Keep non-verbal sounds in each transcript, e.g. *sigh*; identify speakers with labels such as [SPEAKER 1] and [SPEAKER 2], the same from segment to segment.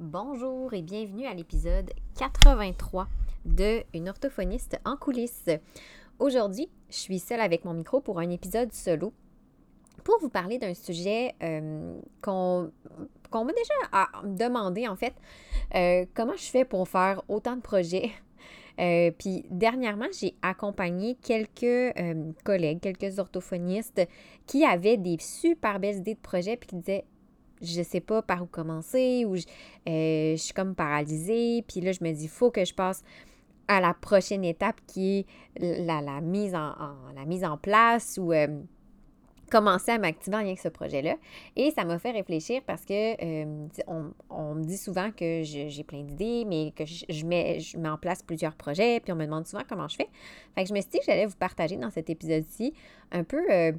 [SPEAKER 1] Bonjour et bienvenue à l'épisode 83 de Une orthophoniste en coulisses. Aujourd'hui, je suis seule avec mon micro pour un épisode solo pour vous parler d'un sujet euh, qu'on m'a déjà ah, demandé en fait. Euh, comment je fais pour faire autant de projets? Euh, puis dernièrement, j'ai accompagné quelques collègues, quelques orthophonistes qui avaient des super belles idées de projets puis qui disaient je sais pas par où commencer ou je, je suis comme paralysée. Puis là, je me dis, il faut que je passe à la prochaine étape qui est la, mise, en, la mise en place ou euh, commencer à m'activer en lien avec ce projet-là. Et ça m'a fait réfléchir parce que euh, on, me dit souvent que j'ai plein d'idées, mais que je, mets, je mets en place plusieurs projets, puis on me demande souvent comment je fais. Fait que je me suis dit que j'allais vous partager dans cet épisode-ci un peu euh,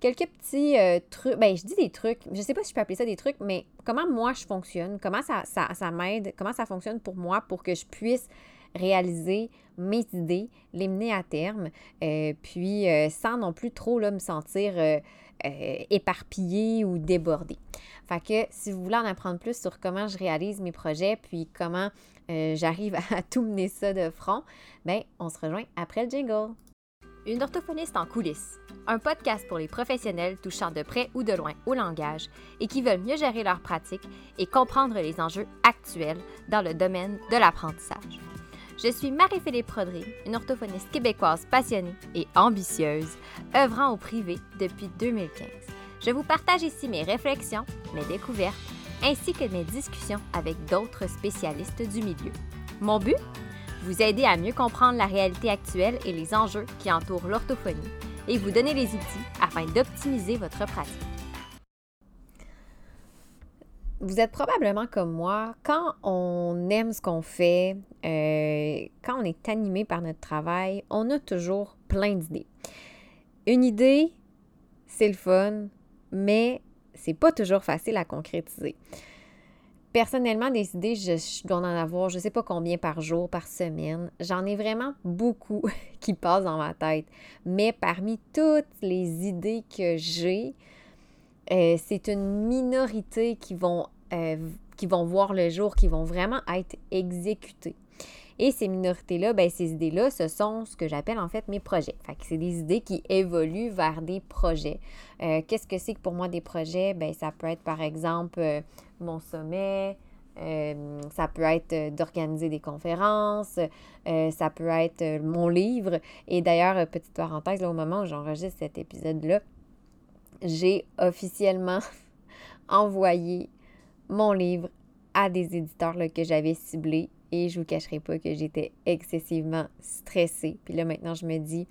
[SPEAKER 1] quelques petits trucs. Ben, je dis des trucs, je sais pas si je peux appeler ça des trucs, mais comment moi je fonctionne, comment ça, ça, ça m'aide, comment ça fonctionne pour moi pour que je puisse réaliser mes idées, les mener à terme, euh, puis euh, sans non plus trop là, me sentir euh, éparpillée ou débordée. Fait que si vous voulez en apprendre plus sur comment je réalise mes projets, puis comment j'arrive *laughs* à tout mener ça de front, bien, on se rejoint après le jingle. Une orthophoniste en coulisses, un podcast pour les professionnels touchant de près ou de loin au langage et qui veulent mieux gérer leur pratique et comprendre les enjeux actuels dans le domaine de l'apprentissage. Je suis Marie-Philippe Prodry, une orthophoniste québécoise passionnée et ambitieuse, œuvrant au privé depuis 2015. Je vous partage ici mes réflexions, mes découvertes, ainsi que mes discussions avec d'autres spécialistes du milieu. Mon but? Vous aider à mieux comprendre la réalité actuelle et les enjeux qui entourent l'orthophonie et vous donner les outils afin d'optimiser votre pratique. Vous êtes probablement comme moi, quand on aime ce qu'on fait, euh, quand on est animé par notre travail, on a toujours plein d'idées. Une idée, c'est le fun, mais c'est pas toujours facile à concrétiser. Personnellement, des idées, je, dois en avoir, je sais pas combien par jour, par semaine. J'en ai vraiment beaucoup *laughs* qui passent dans ma tête. Mais parmi toutes les idées que j'ai, euh, c'est une minorité qui vont, euh, qui vont voir le jour, qui vont vraiment être exécutées. Et ces minorités-là, ben, ces idées-là, ce sont ce que j'appelle en fait mes projets. Fait que c'est des idées qui évoluent vers des projets. Euh, qu'est-ce que c'est que pour moi des projets? Ben, ça peut être par exemple mon sommet, ça peut être d'organiser des conférences, ça peut être mon livre. Et d'ailleurs, petite parenthèse, au moment où j'enregistre cet épisode-là, j'ai officiellement *laughs* envoyé mon livre à des éditeurs que j'avais ciblés et je vous cacherai pas que j'étais excessivement stressée. Puis là maintenant je me dis,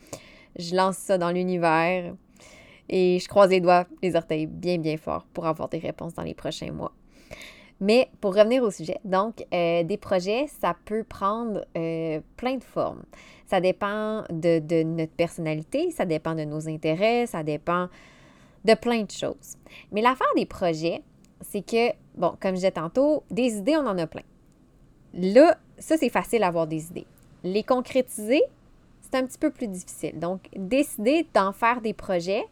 [SPEAKER 1] je lance ça dans l'univers et je croise les doigts, les orteils bien bien fort pour avoir des réponses dans les prochains mois. Mais pour revenir au sujet, donc euh, des projets, ça peut prendre euh, plein de formes. Ça dépend de, de, notre personnalité, ça dépend de nos intérêts, ça dépend de plein de choses. Mais l'affaire des projets, c'est que, bon, comme je disais tantôt, des idées, on en a plein. Là, ça, c'est facile d'avoir des idées. Les concrétiser, c'est un petit peu plus difficile. Donc, décider d'en faire des projets,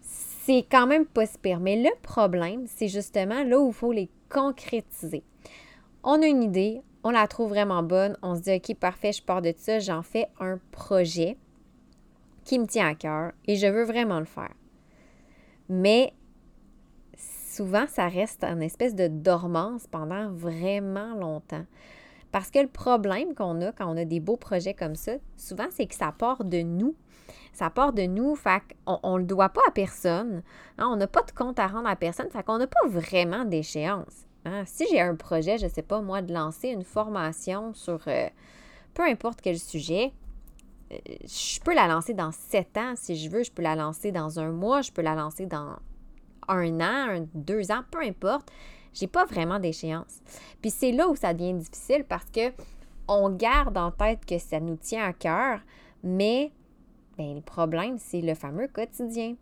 [SPEAKER 1] c'est quand même pas super. Mais le problème, c'est justement là où il faut les concrétiser. On a une idée, on la trouve vraiment bonne, on se dit, OK, parfait, je pars de ça, j'en fais un projet qui me tient à cœur et je veux vraiment le faire. Mais souvent, ça reste en espèce de dormance pendant vraiment longtemps. Parce que le problème qu'on a quand on a des beaux projets comme ça, souvent, c'est que ça part de nous. Ça part de nous, fait qu'on ne le doit pas à personne. Hein, on n'a pas de compte à rendre à personne, fait qu'on n'a pas vraiment d'échéance. Hein. Si j'ai un projet, je ne sais pas moi, de lancer une formation sur euh, peu importe quel sujet, euh, je peux la lancer dans sept ans si je veux, je peux la lancer dans un mois, je peux la lancer dans un an, deux ans, peu importe, j'ai pas vraiment d'échéance. Puis c'est là où ça devient difficile parce que on garde en tête que ça nous tient à cœur, mais ben, le problème, c'est le fameux quotidien.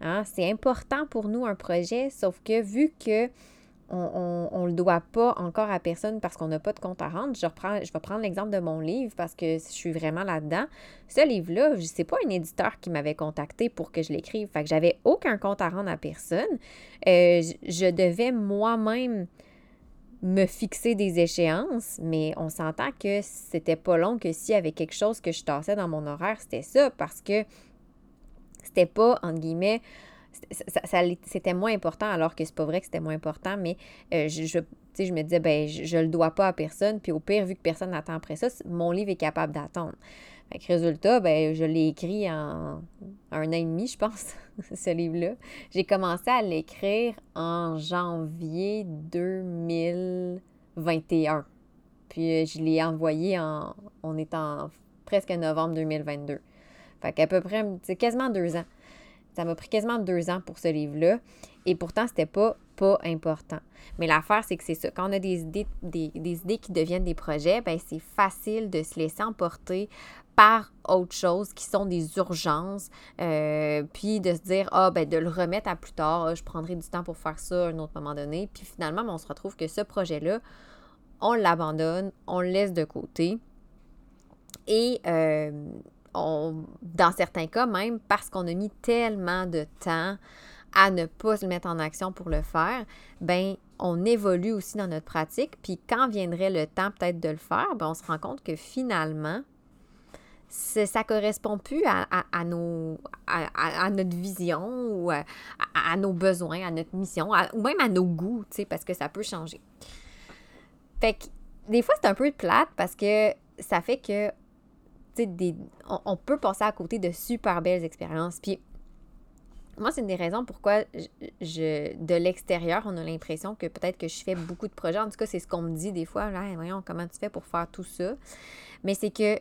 [SPEAKER 1] Hein. C'est important pour nous un projet, sauf que vu que on ne le doit pas encore à personne parce qu'on n'a pas de compte à rendre. Je, reprends, je vais prendre l'exemple de mon livre parce que je suis vraiment là-dedans. Ce livre-là, c'est pas un éditeur qui m'avait contacté pour que je l'écrive. Fait que j'avais aucun compte à rendre à personne. Euh, je devais moi-même me fixer des échéances, mais on s'entend que c'était pas long que s'il y avait quelque chose que je tassais dans mon horaire, c'était ça, parce que c'était pas, entre guillemets, ça, c'était moins important, alors que c'est pas vrai que c'était moins important, mais euh, je, je, me disais, ben, je, je le dois pas à personne, puis au pire, vu que personne n'attend après ça, mon livre est capable d'attendre. Fait résultat, ben, je l'ai écrit en un an et demi, je pense, *laughs* ce livre-là. J'ai commencé à l'écrire en janvier 2021. Puis euh, je l'ai envoyé en. On est en presque novembre 2022. Fait qu'à peu près, c'est quasiment deux ans. Ça m'a pris quasiment deux ans pour ce livre-là. Et pourtant, c'était pas pas important. Mais l'affaire, c'est que c'est ça. Quand on a des idées, des, idées qui deviennent des projets, ben c'est facile de se laisser emporter par autre chose qui sont des urgences, euh, puis de se dire, ah, ben de le remettre à plus tard, ah, je prendrai du temps pour faire ça à un autre moment donné. Puis finalement, ben, on se retrouve que ce projet-là, on l'abandonne, on le laisse de côté. Et euh, dans certains cas, même parce qu'on a mis tellement de temps à ne pas se mettre en action pour le faire, ben on évolue aussi dans notre pratique. Puis quand viendrait le temps peut-être de le faire, ben on se rend compte que finalement, ça correspond plus à, nos, à, notre vision ou à, nos besoins, à notre mission, ou même à nos goûts, parce que ça peut changer. Fait que des fois, c'est un peu plate parce que ça fait que on, peut passer à côté de super belles expériences. Puis moi, c'est une des raisons pourquoi je, de l'extérieur, on a l'impression que peut-être que je fais beaucoup de projets. En tout cas, c'est ce qu'on me dit des fois. Là, voyons, comment tu fais pour faire tout ça? Mais c'est que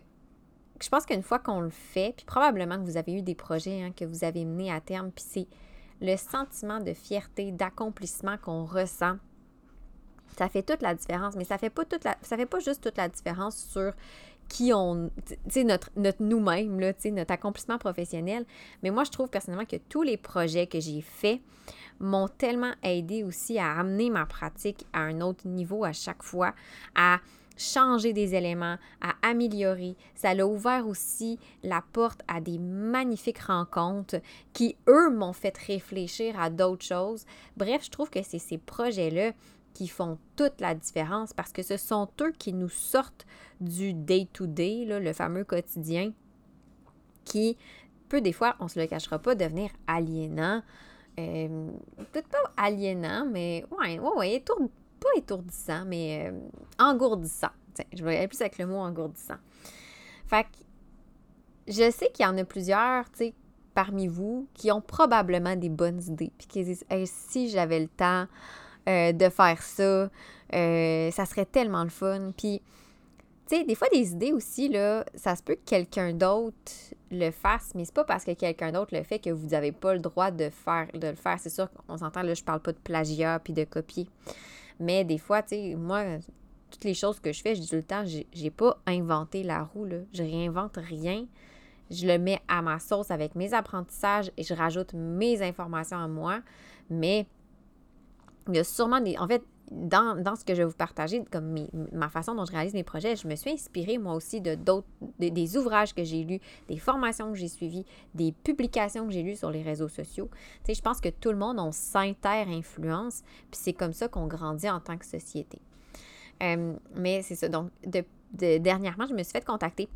[SPEAKER 1] je pense qu'une fois qu'on le fait, puis probablement que vous avez eu des projets hein, que vous avez menés à terme, puis c'est le sentiment de fierté, d'accomplissement qu'on ressent. Ça fait toute la différence, mais ça fait pas fait pas juste toute la différence sur qui on, tu sais, notre, notre nous-mêmes, là, notre accomplissement professionnel. Mais moi, je trouve personnellement que tous les projets que j'ai faits m'ont tellement aidé aussi à amener ma pratique à un autre niveau à chaque fois, à changer des éléments, à améliorer. Ça a ouvert aussi la porte à des magnifiques rencontres qui, eux, m'ont fait réfléchir à d'autres choses. Bref, je trouve que c'est ces projets-là qui font toute la différence parce que ce sont eux qui nous sortent du day-to-day, le fameux quotidien, qui peut des fois, on ne se le cachera pas, devenir aliénant. Euh, peut-être pas aliénant, mais ouais, ouais, ouais pas étourdissant, mais euh, engourdissant. je vais aller plus avec le mot engourdissant. Fait que je sais qu'il y en a plusieurs, tu sais, parmi vous qui ont probablement des bonnes idées, puis qui disent si j'avais le temps, euh, de faire ça. Euh, ça serait tellement le fun. Puis, tu sais, des fois, des idées aussi, là, ça se peut que quelqu'un d'autre le fasse, mais c'est pas parce que quelqu'un d'autre le fait que vous n'avez pas le droit de, faire, de le faire. C'est sûr qu'on s'entend, là, je parle pas de plagiat puis de copier. Mais des fois, tu sais, moi, toutes les choses que je fais, je dis tout le temps, j'ai pas inventé la roue, là. Je réinvente rien. Je le mets à ma sauce avec mes apprentissages et je rajoute mes informations à moi. Mais il y a sûrement des. En fait, dans, ce que je vais vous partager, comme ma façon dont je réalise mes projets, je me suis inspirée moi aussi de d'autres, des ouvrages que j'ai lus, des formations que j'ai suivies, des publications que j'ai lues sur les réseaux sociaux. Tu sais, je pense que tout le monde, on s'inter-influence, puis c'est comme ça qu'on grandit en tant que société. Euh, mais c'est ça. Donc, de, dernièrement, je me suis fait contacter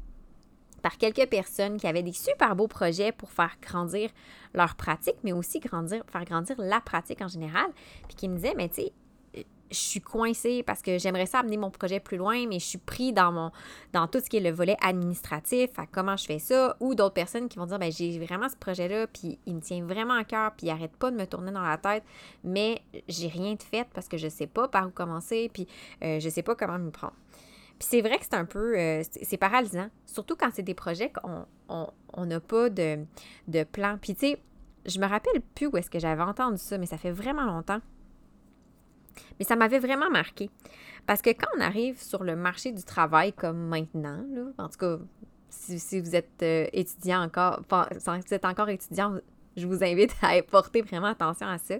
[SPEAKER 1] par quelques personnes qui avaient des super beaux projets pour faire grandir leur pratique, mais aussi faire grandir la pratique en général, puis qui me disaient, mais tu sais, je suis coincée parce que j'aimerais ça amener mon projet plus loin, mais je suis pris dans mon dans tout ce qui est le volet administratif, à comment je fais ça, ou d'autres personnes qui vont dire ben j'ai vraiment ce projet-là, puis il me tient vraiment à cœur, puis il arrête pas de me tourner dans la tête, mais j'ai rien de fait parce que je sais pas par où commencer, puis euh, je sais pas comment me prendre. Puis c'est vrai que c'est un peu, euh, c'est paralysant, surtout quand c'est des projets qu'on n'a pas de, de plan. Puis tu sais, je me rappelle plus où est-ce que j'avais entendu ça, mais ça fait vraiment longtemps. Mais ça m'avait vraiment marqué. Parce que quand on arrive sur le marché du travail comme maintenant, en tout cas, si, vous êtes euh, étudiant encore, si vous êtes encore étudiant, je vous invite *laughs* à porter vraiment attention à ça.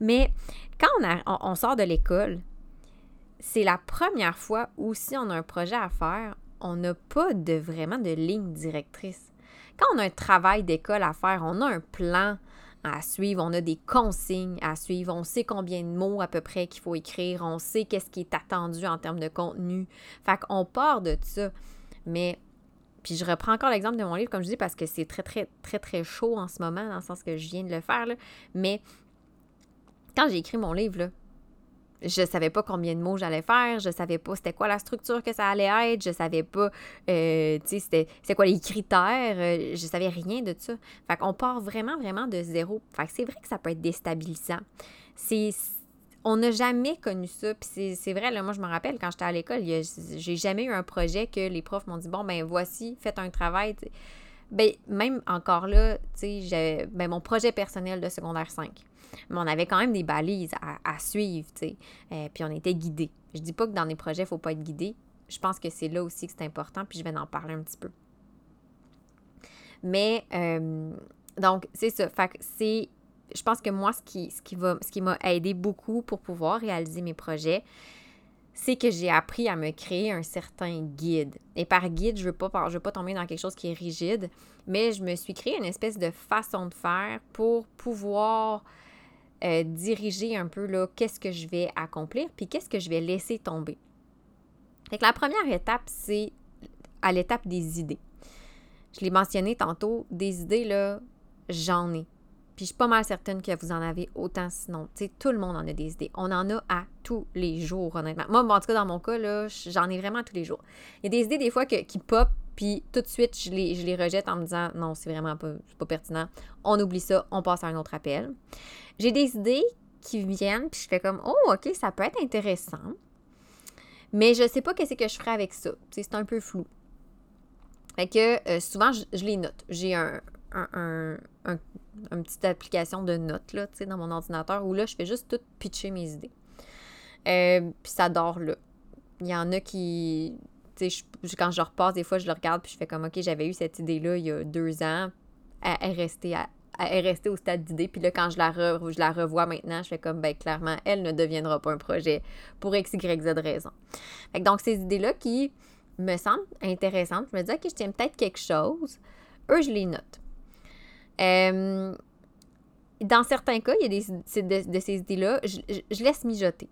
[SPEAKER 1] Mais quand on sort de l'école, c'est la première fois où si on a un projet à faire, on n'a pas vraiment de ligne directrice. Quand on a un travail d'école à faire, on a un plan, à suivre, on a des consignes à suivre, on sait combien de mots à peu près qu'il faut écrire, on sait qu'est-ce qui est attendu en termes de contenu. Fait qu'on part de ça. Mais, puis je reprends encore l'exemple de mon livre, comme je dis, parce que c'est très, très, très, très chaud en ce moment, dans le sens que je viens de le faire, là. mais quand j'ai écrit mon livre, là, je savais pas combien de mots j'allais faire, je savais pas c'était quoi la structure que ça allait être, je savais pas, euh, tu sais, c'était, quoi les critères, euh, je savais rien de ça. Fait qu'on part vraiment, vraiment de zéro. Fait que c'est vrai que ça peut être déstabilisant. C'est, on n'a jamais connu ça. Puis c'est, vrai, là, moi, je me rappelle, quand j'étais à l'école, j'ai jamais eu un projet que les profs m'ont dit, bon, ben voici, faites un travail. Ben, même encore là, tu sais, ben, mon projet personnel de secondaire 5 mais on avait quand même des balises à, suivre, tu sais. Euh, puis on était guidés. Je dis pas que dans les projets, il faut pas être guidé. Je pense que c'est là aussi que c'est important, puis je vais en parler un petit peu. Mais, euh, donc, c'est ça. Fait que c'est... Je pense que moi, ce qui, ce qui, va, ce qui m'a aidé beaucoup pour pouvoir réaliser mes projets, c'est que j'ai appris à me créer un certain guide. Et par guide, je ne veux, pas, je veux pas tomber dans quelque chose qui est rigide, mais je me suis créé une espèce de façon de faire pour pouvoir euh, diriger un peu là, qu'est-ce que je vais accomplir, puis qu'est-ce que je vais laisser tomber. Fait la première étape, c'est à l'étape des idées. Je l'ai mentionné tantôt, des idées, là, j'en ai. Puis je suis pas mal certaine que vous en avez autant sinon. Tout le monde en a des idées. On en a à tous les jours, honnêtement. Moi, en tout cas, dans mon cas, là, j'en ai vraiment tous les jours. Il y a des idées, des fois, qui pop, puis tout de suite, je les, je les rejette en me disant non, c'est vraiment pas, pas pertinent. On oublie ça, on passe à un autre appel. J'ai des idées qui viennent, puis je fais comme, oh, OK, ça peut être intéressant. Mais je sais pas qu'est-ce que je ferai avec ça. C'est un peu flou. Fait que euh, souvent, je, les note. J'ai un, un, une petite application de notes là, dans mon ordinateur où là, je fais juste tout pitcher mes idées. Euh, puis ça dort là. Il y en a qui. Quand je repasse, des fois, je le regarde puis je fais comme, OK, j'avais eu cette idée-là il y a deux ans. Elle est restée à, elle est restée au stade d'idée. Puis là, quand je la, je la revois maintenant, je fais comme, ben clairement, elle ne deviendra pas un projet pour X, Y, Z raison. donc, ces idées-là qui me semblent intéressantes, je me dis, OK, je tiens peut-être quelque chose. Eux, je les note. Dans certains cas, il y a des, de, ces idées-là, je, je, laisse mijoter.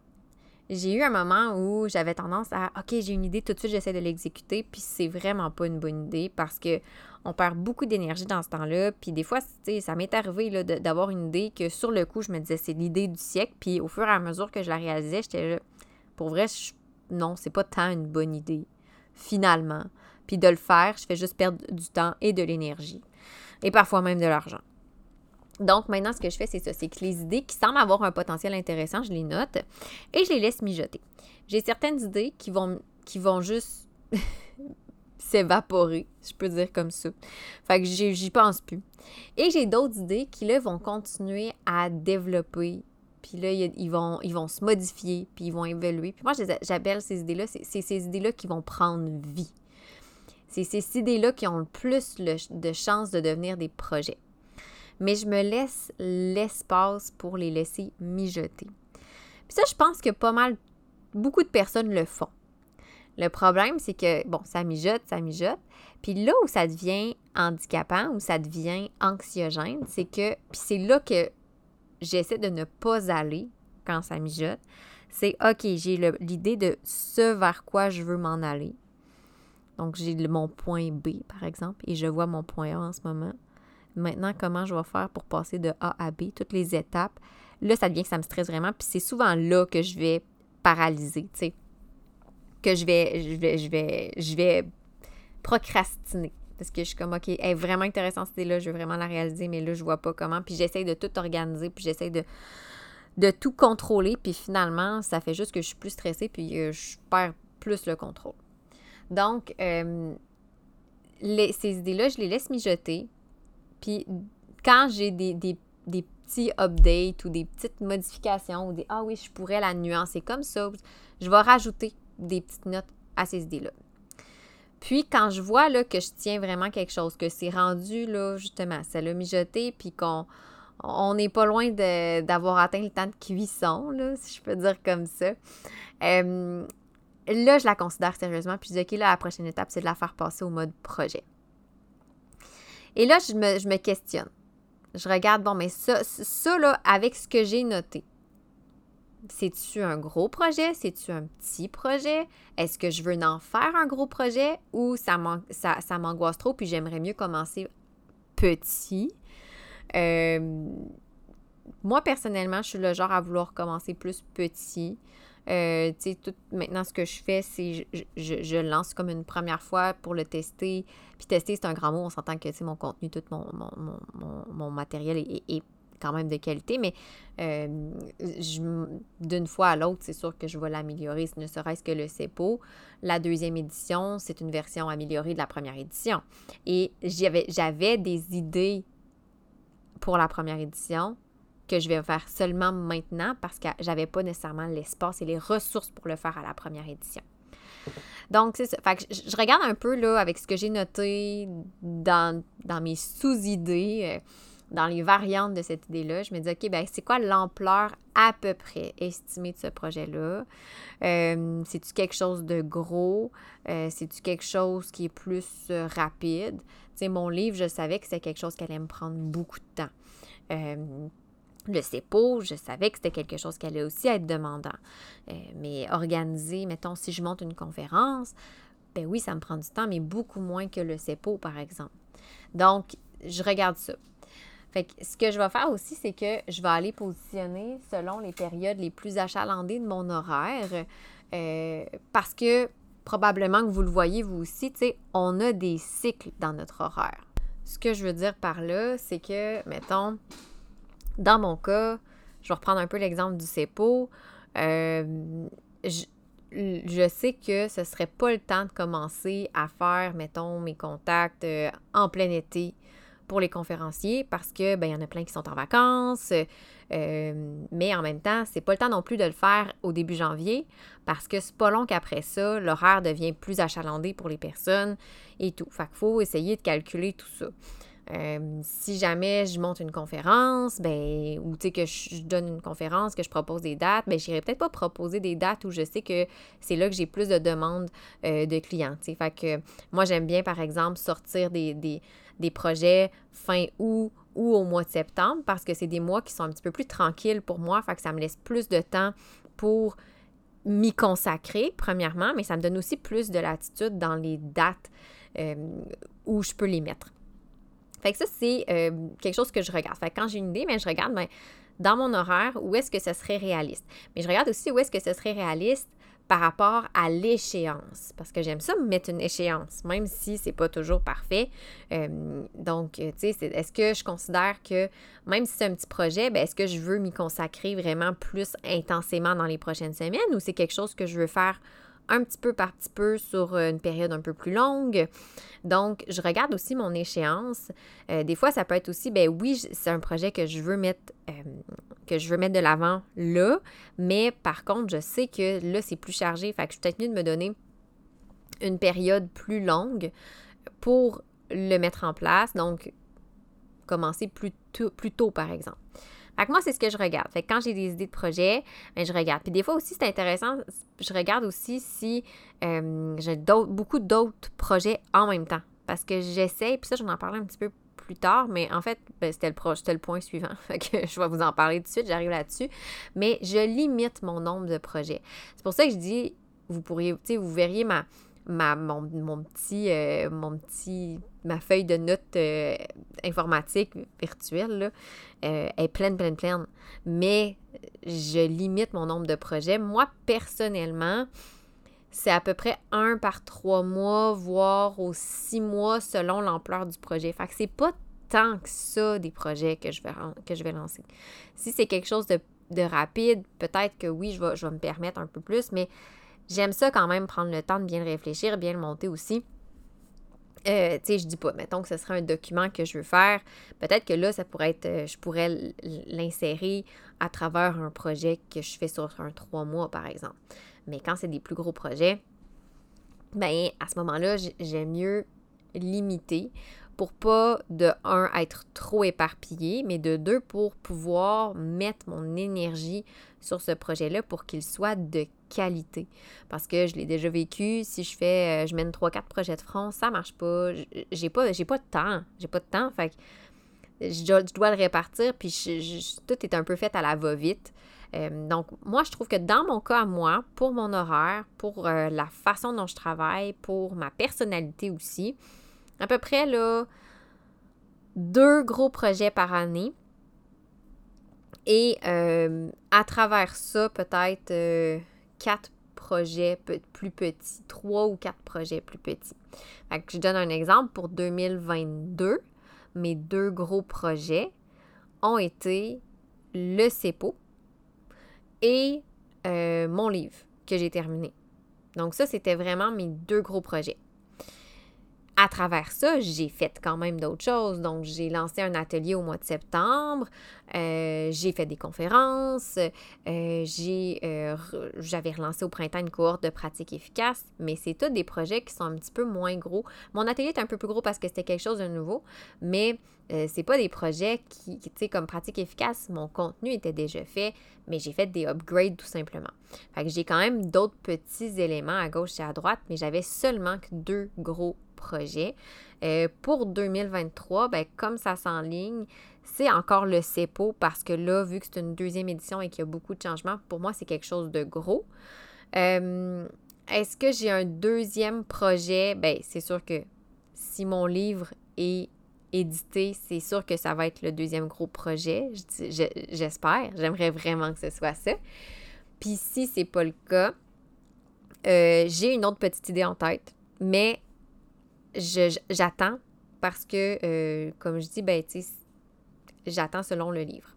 [SPEAKER 1] J'ai eu un moment où j'avais tendance à OK, j'ai une idée, tout de suite j'essaie de l'exécuter, puis c'est vraiment pas une bonne idée parce que on perd beaucoup d'énergie dans ce temps-là. Puis des fois, ça m'est arrivé d'avoir une idée que sur le coup, je me disais, c'est l'idée du siècle. Puis au fur et à mesure que je la réalisais, j'étais là, pour vrai, non, c'est pas tant une bonne idée, finalement. Puis de le faire, je fais juste perdre du temps et de l'énergie. Et parfois même de l'argent. Donc maintenant, ce que je fais, c'est ça, c'est que les idées qui semblent avoir un potentiel intéressant, je les note et je les laisse mijoter. J'ai certaines idées qui vont, juste *laughs* s'évaporer, je peux dire comme ça. Fait que j'y pense plus. Et j'ai d'autres idées qui, là, vont continuer à développer. Puis là, ils vont, ils vont se modifier, puis ils vont évoluer. Puis moi, j'appelle ces idées-là, c'est ces idées-là qui vont prendre vie. C'est ces idées-là qui ont le plus de chances de devenir des projets. Mais je me laisse l'espace pour les laisser mijoter. Puis ça, je pense que pas mal, beaucoup de personnes le font. Le problème, c'est que, bon, ça mijote, ça mijote. Puis là où ça devient handicapant, où ça devient anxiogène, c'est que, puis c'est là que j'essaie de ne pas aller quand ça mijote, c'est OK, j'ai l'idée de ce vers quoi je veux m'en aller. Donc, j'ai mon point B, par exemple, et je vois mon point A en ce moment. Maintenant, comment je vais faire pour passer de A à B, toutes les étapes. Là, ça devient que ça me stresse vraiment, puis c'est souvent là que je vais paralyser, tu sais que je vais, je vais, je vais, je vais procrastiner. Parce que je suis comme, OK, est vraiment intéressante cette idée-là, je veux vraiment la réaliser, mais là, je vois pas comment. Puis j'essaye de tout organiser, puis j'essaye de, de tout contrôler, puis finalement, ça fait juste que je suis plus stressée, puis euh, je perds plus le contrôle. Donc, euh, ces idées-là, je les laisse mijoter. Puis quand j'ai des, des, des, petits updates ou des petites modifications ou des Ah oui, je pourrais la nuancer comme ça, je vais rajouter des petites notes à ces idées-là. Puis quand je vois là, que je tiens vraiment quelque chose, que c'est rendu là, justement, ça l'a mijoté, puis qu'on on n'est pas loin d'avoir atteint le temps de cuisson, là, si je peux dire comme ça. Euh, là, je la considère sérieusement, puis je dis, OK, là, la prochaine étape, c'est de la faire passer au mode projet. Et là, je me, questionne. Je regarde, bon, mais ça, ça là, avec ce que j'ai noté, c'est-tu un gros projet? C'est-tu un petit projet? Est-ce que je veux en faire un gros projet ou ça m'angoisse trop puis j'aimerais mieux commencer petit? Euh, moi, personnellement, je suis le genre à vouloir commencer plus petit. Euh, maintenant, ce que je fais, c'est je, je, lance comme une première fois pour le tester. Puis tester, c'est un grand mot. On s'entend que, mon contenu, tout mon, mon, mon, matériel est, quand même de qualité, mais euh, d'une fois à l'autre, c'est sûr que je vais l'améliorer, ne serait-ce que le CEPO. La deuxième édition, c'est une version améliorée de la première édition. Et j'avais des idées pour la première édition, que je vais faire seulement maintenant parce que j'avais pas nécessairement l'espace et les ressources pour le faire à la première édition. Donc, c'est ça. Je, regarde un peu là avec ce que j'ai noté dans, dans mes sous-idées, euh, dans les variantes de cette idée-là. Je me dis, OK, ben c'est quoi l'ampleur à peu près estimée de ce projet-là? Euh, c'est-tu quelque chose de gros? Euh, c'est-tu quelque chose qui est plus rapide? Tu sais, mon livre, je savais que c'est quelque chose qui allait me prendre beaucoup de temps le CEPO, je savais que c'était quelque chose qui allait aussi être demandant. Euh, mais organiser, mettons, si je monte une conférence, ben oui, ça me prend du temps, mais beaucoup moins que le CEPO, par exemple. Donc, je regarde ça. Fait que ce que je vais faire aussi, c'est que je vais aller positionner selon les périodes les plus achalandées de mon horaire. Euh, parce que probablement que vous le voyez vous aussi, tu sais, on a des cycles dans notre horaire. Ce que je veux dire par là, c'est que, mettons, dans mon cas, je vais reprendre un peu l'exemple du CEPO. Euh, je, sais que ce serait pas le temps de commencer à faire, mettons, mes contacts euh, en plein été pour les conférenciers parce que ben, il y en a plein qui sont en vacances. Euh, mais en même temps, c'est pas le temps non plus de le faire au début janvier parce que c'est pas long qu'après ça, l'horaire devient plus achalandé pour les personnes et tout. Fait faut essayer de calculer tout ça. Euh, si jamais je monte une conférence, ben, ou que je, donne une conférence, que je propose des dates, ben, j'irai peut-être pas proposer des dates où je sais que c'est là que j'ai plus de demandes euh, de clients. Fait que moi, j'aime bien, par exemple, sortir des, des, des projets fin août ou au mois de septembre parce que c'est des mois qui sont un petit peu plus tranquilles pour moi. Fait que ça me laisse plus de temps pour m'y consacrer, premièrement, mais ça me donne aussi plus de latitude dans les dates euh, où je peux les mettre. Fait que ça, c'est euh, quelque chose que je regarde. Fait que quand j'ai une idée, mais je regarde ben, dans mon horaire où est-ce que ce serait réaliste? Mais je regarde aussi où est-ce que ce serait réaliste par rapport à l'échéance. Parce que j'aime ça me mettre une échéance, même si c'est pas toujours parfait. Donc, tu sais, est-ce que je considère que même si c'est un petit projet, ben, est-ce que je veux m'y consacrer vraiment plus intensément dans les prochaines semaines ou c'est quelque chose que je veux faire un petit peu par petit peu sur une période un peu plus longue. Donc, je regarde aussi mon échéance. Euh, des fois, ça peut être aussi, ben oui, c'est un projet que je veux mettre, euh, que je veux mettre de l'avant là, mais par contre, je sais que là, c'est plus chargé. Fait que je suis peut-être de me donner une période plus longue pour le mettre en place. Donc, commencer plus plus tôt par exemple. Fait que moi, c'est ce que je regarde. Fait que quand j'ai des idées de projet, ben, je regarde. Puis des fois aussi, c'est intéressant, je regarde aussi si euh, j'ai beaucoup d'autres projets en même temps. Parce que j'essaie, puis ça, je vais en parler un petit peu plus tard, mais en fait, ben, c'était le, le point suivant. *laughs* Que je vais vous en parler tout de suite, j'arrive là-dessus. Mais je limite mon nombre de projets. C'est pour ça que je dis, vous pourriez, tu sais, vous verriez ma, ma, mon, petit, euh, mon petit, ma feuille de notes euh, informatique virtuelle euh, est pleine, pleine, pleine. Mais je limite mon nombre de projets. Moi, personnellement, c'est à peu près un par trois mois, voire aux six mois selon l'ampleur du projet. Fait que c'est pas tant que ça des projets que je vais, lancer. Si c'est quelque chose de, de rapide, peut-être que oui, je vais, je vais me permettre un peu plus, mais J'aime ça quand même prendre le temps de bien le réfléchir, bien le monter aussi. Euh, tu sais, je dis pas, mettons que ce serait un document que je veux faire. Peut-être que là, ça pourrait être, euh, je pourrais l'insérer à travers un projet que je fais sur un trois mois, par exemple. Mais quand c'est des plus gros projets, ben à ce moment-là, j'aime mieux limiter pour pas de un être trop éparpillé, mais de deux pour pouvoir mettre mon énergie sur ce projet-là pour qu'il soit de Parce que je l'ai déjà vécu, si je fais, euh, je mène 3-4 projets de front, ça marche pas. J'ai pas, pas de temps. J'ai pas de temps. Fait je dois, le répartir, puis tout est un peu fait à la va-vite. Euh, donc, moi, je trouve que dans mon cas, moi, pour mon horaire, pour euh, la façon dont je travaille, pour ma personnalité aussi, à peu près là, deux gros projets par année. Et à travers ça, peut-être quatre projets plus petits, trois ou quatre projets plus petits. je donne un exemple pour 2022. Mes deux gros projets ont été le CEPO, et euh, mon livre que j'ai terminé. Donc ça, c'était vraiment mes deux gros projets. À travers ça, j'ai fait quand même d'autres choses. Donc, j'ai lancé un atelier au mois de septembre, euh, j'ai fait des conférences, euh, j'ai, j'avais relancé au printemps une cohorte de pratique efficace, mais c'est tous des projets qui sont un petit peu moins gros. Mon atelier est un peu plus gros parce que c'était quelque chose de nouveau, mais euh, c'est pas des projets qui, tu sais, comme pratique efficace, mon contenu était déjà fait, mais j'ai fait des upgrades tout simplement. Fait que j'ai quand même d'autres petits éléments à gauche et à droite, mais j'avais seulement que deux gros projets. Euh, pour 2023, ben, comme ça s'enligne, c'est encore le CEPO parce que là, vu que c'est une deuxième édition et qu'il y a beaucoup de changements, pour moi, c'est quelque chose de gros. Euh, est-ce que j'ai un deuxième projet? Ben, c'est sûr que si mon livre est édité, c'est sûr que ça va être le deuxième gros projet. J'espère. J'aimerais vraiment que ce soit ça. Puis si c'est pas le cas, euh, j'ai une autre petite idée en tête, mais j'attends parce que, euh, comme je dis, ben, j'attends selon le livre.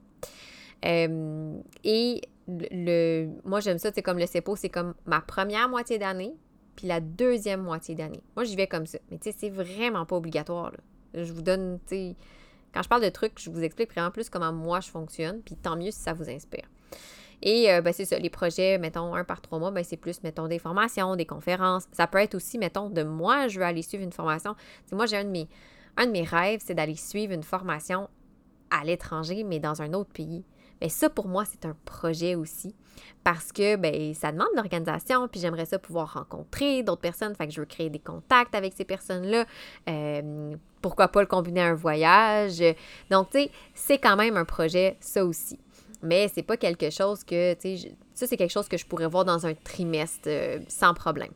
[SPEAKER 1] Euh, et le, moi, j'aime ça, c'est comme le CEPO, c'est comme ma première moitié d'année, puis la deuxième moitié d'année. Moi, j'y vais comme ça. Mais tu sais, c'est vraiment pas obligatoire. Je vous donne, tu sais, quand je parle de trucs, je vous explique vraiment plus comment moi je fonctionne, puis tant mieux si ça vous inspire. Et euh, ben, c'est ça, les projets, mettons, un par trois mois, ben, c'est plus, mettons, des formations, des conférences. Ça peut être aussi, mettons, de moi, je veux aller suivre une formation. moi, j'ai un de mes, un de mes rêves, c'est d'aller suivre une formation à l'étranger, mais dans un autre pays. Mais ça, pour moi, c'est un projet aussi. Parce que ben, ça demande de l'organisation, puis j'aimerais ça pouvoir rencontrer d'autres personnes. Fait que je veux créer des contacts avec ces personnes-là. Pourquoi pas le combiner à un voyage? Donc, tu sais, c'est quand même un projet, ça aussi. Mais c'est pas quelque chose que, tu sais, ça, c'est quelque chose que je pourrais voir dans un trimestre euh, sans problème.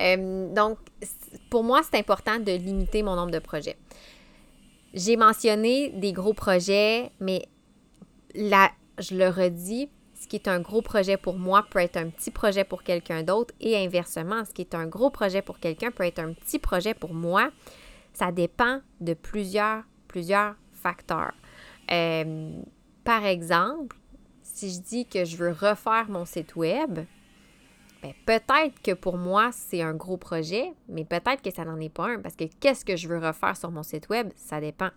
[SPEAKER 1] Euh, donc, pour moi, c'est important de limiter mon nombre de projets. J'ai mentionné des gros projets, mais là, je le redis, ce qui est un gros projet pour moi peut être un petit projet pour quelqu'un d'autre et inversement, ce qui est un gros projet pour quelqu'un peut être un petit projet pour moi. Ça dépend de plusieurs, plusieurs facteurs. Euh, par exemple, si je dis que je veux refaire mon site web, ben, peut-être que pour moi, c'est un gros projet, mais peut-être que ça n'en est pas un, parce que qu'est-ce que je veux refaire sur mon site web, ça dépend.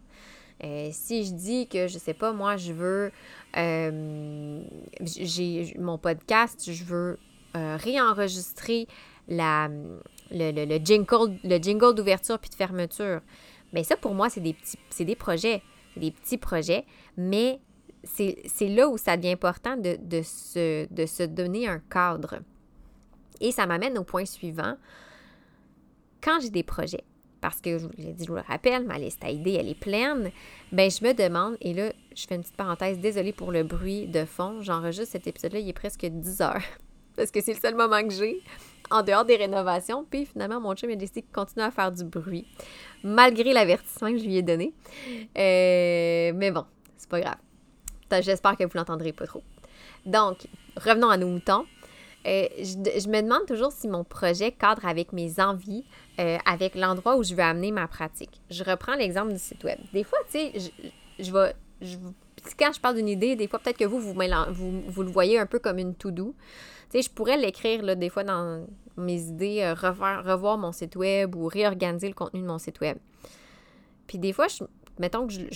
[SPEAKER 1] Euh, si je dis que, je sais pas, moi, je veux, euh, j'ai mon podcast, je veux euh, réenregistrer le, le, jingle, le jingle d'ouverture puis de fermeture. Mais ça, pour moi, c'est des petits, c'est des projets, des petits projets, mais c'est là où ça devient important de, se, donner un cadre. Et ça m'amène au point suivant. Quand j'ai des projets, parce que je vous je vous le rappelle, ma liste à idées, elle est pleine, ben je me demande, et là, je fais une petite parenthèse, désolée pour le bruit de fond, j'enregistre cet épisode-là, il est presque 10 heures, *laughs* parce que c'est le seul moment que j'ai, en dehors des rénovations, puis finalement, mon chum a décidé de continuer à faire du bruit, malgré l'avertissement que je lui ai donné. Euh, mais bon, c'est pas grave. J'espère que vous l'entendrez pas trop. Donc, revenons à nos moutons. Euh, je, me demande toujours si mon projet cadre avec mes envies, euh, avec l'endroit où je veux amener ma pratique. Je reprends l'exemple du site web. Des fois, tu sais, je, je quand je parle d'une idée, des fois, peut-être que vous vous, vous, vous, le voyez un peu comme une to-do. Tu sais, je pourrais l'écrire, là, des fois, dans mes idées, euh, revoir, mon site web ou réorganiser le contenu de mon site web. Puis des fois, je, mettons que je,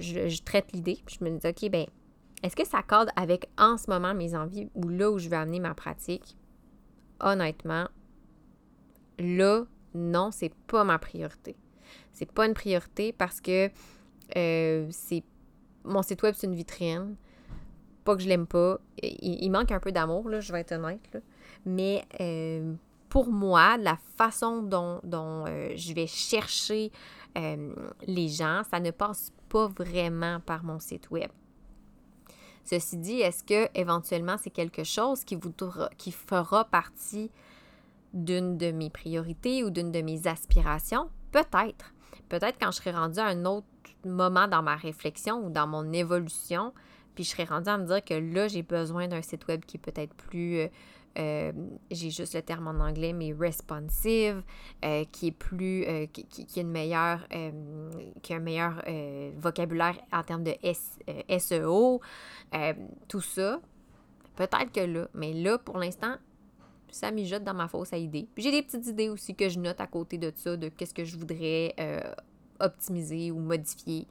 [SPEAKER 1] je traite l'idée, puis je me dis, OK, ben est-ce que ça cadre avec en ce moment mes envies ou là où je veux amener ma pratique? Honnêtement, là, non, c'est pas ma priorité. C'est pas une priorité parce que euh, c'est mon site web, c'est une vitrine. Pas que je l'aime pas. Il, manque un peu d'amour, je vais être honnête. Mais euh, pour moi, la façon dont, euh, je vais chercher les gens, ça ne passe pas vraiment par mon site web. Ceci dit, est-ce que éventuellement c'est quelque chose qui, vous, fera partie d'une de mes priorités ou d'une de mes aspirations? Peut-être. Peut-être quand je serai rendue à un autre moment dans ma réflexion ou dans mon évolution, puis je serai rendue à me dire que là, j'ai besoin d'un site web qui est peut-être plus euh, j'ai juste le terme en anglais, mais responsive, euh, qui est plus, euh, qui, qui, une meilleure, qui a un meilleur vocabulaire en termes de SEO, tout ça. Peut-être que là, mais là, pour l'instant, ça mijote dans ma fausse idée. J'ai des petites idées aussi que je note à côté de ça, de qu'est-ce que je voudrais optimiser ou modifier,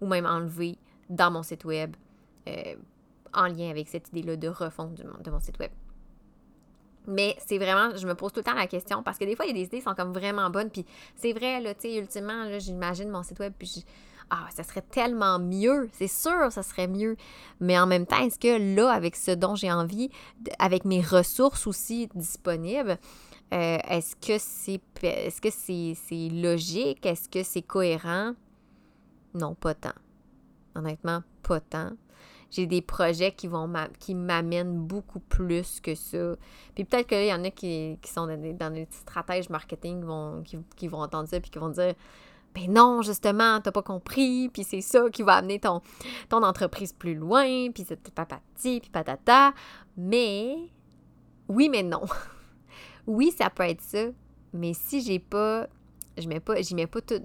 [SPEAKER 1] ou même enlever dans mon site web, en lien avec cette idée-là de refonte de mon site web. Mais c'est vraiment, je me pose tout le temps la question parce que des fois, il y a des idées qui sont comme vraiment bonnes. Puis c'est vrai, là, tu sais, ultimement, là, j'imagine mon site web, puis ah, ça serait tellement mieux. C'est sûr, ça serait mieux. Mais en même temps, est-ce que là, avec ce dont j'ai envie, avec mes ressources aussi disponibles, euh, est-ce que c'est est-ce que c'est logique? Est-ce que c'est cohérent? Non, pas tant. Honnêtement, pas tant j'ai des projets qui vont qui m'amènent beaucoup plus que ça. Puis peut-être qu'il y en a qui, sont dans des, dans stratèges marketing vont, qui, vont entendre ça puis qui vont dire ben non, justement, t'as pas compris, puis c'est ça qui va amener ton, ton entreprise plus loin, puis c'est papati, puis patata. Mais, oui, mais non. *laughs* oui, ça peut être ça, mais si j'ai pas, je mets pas, j'y mets pas tout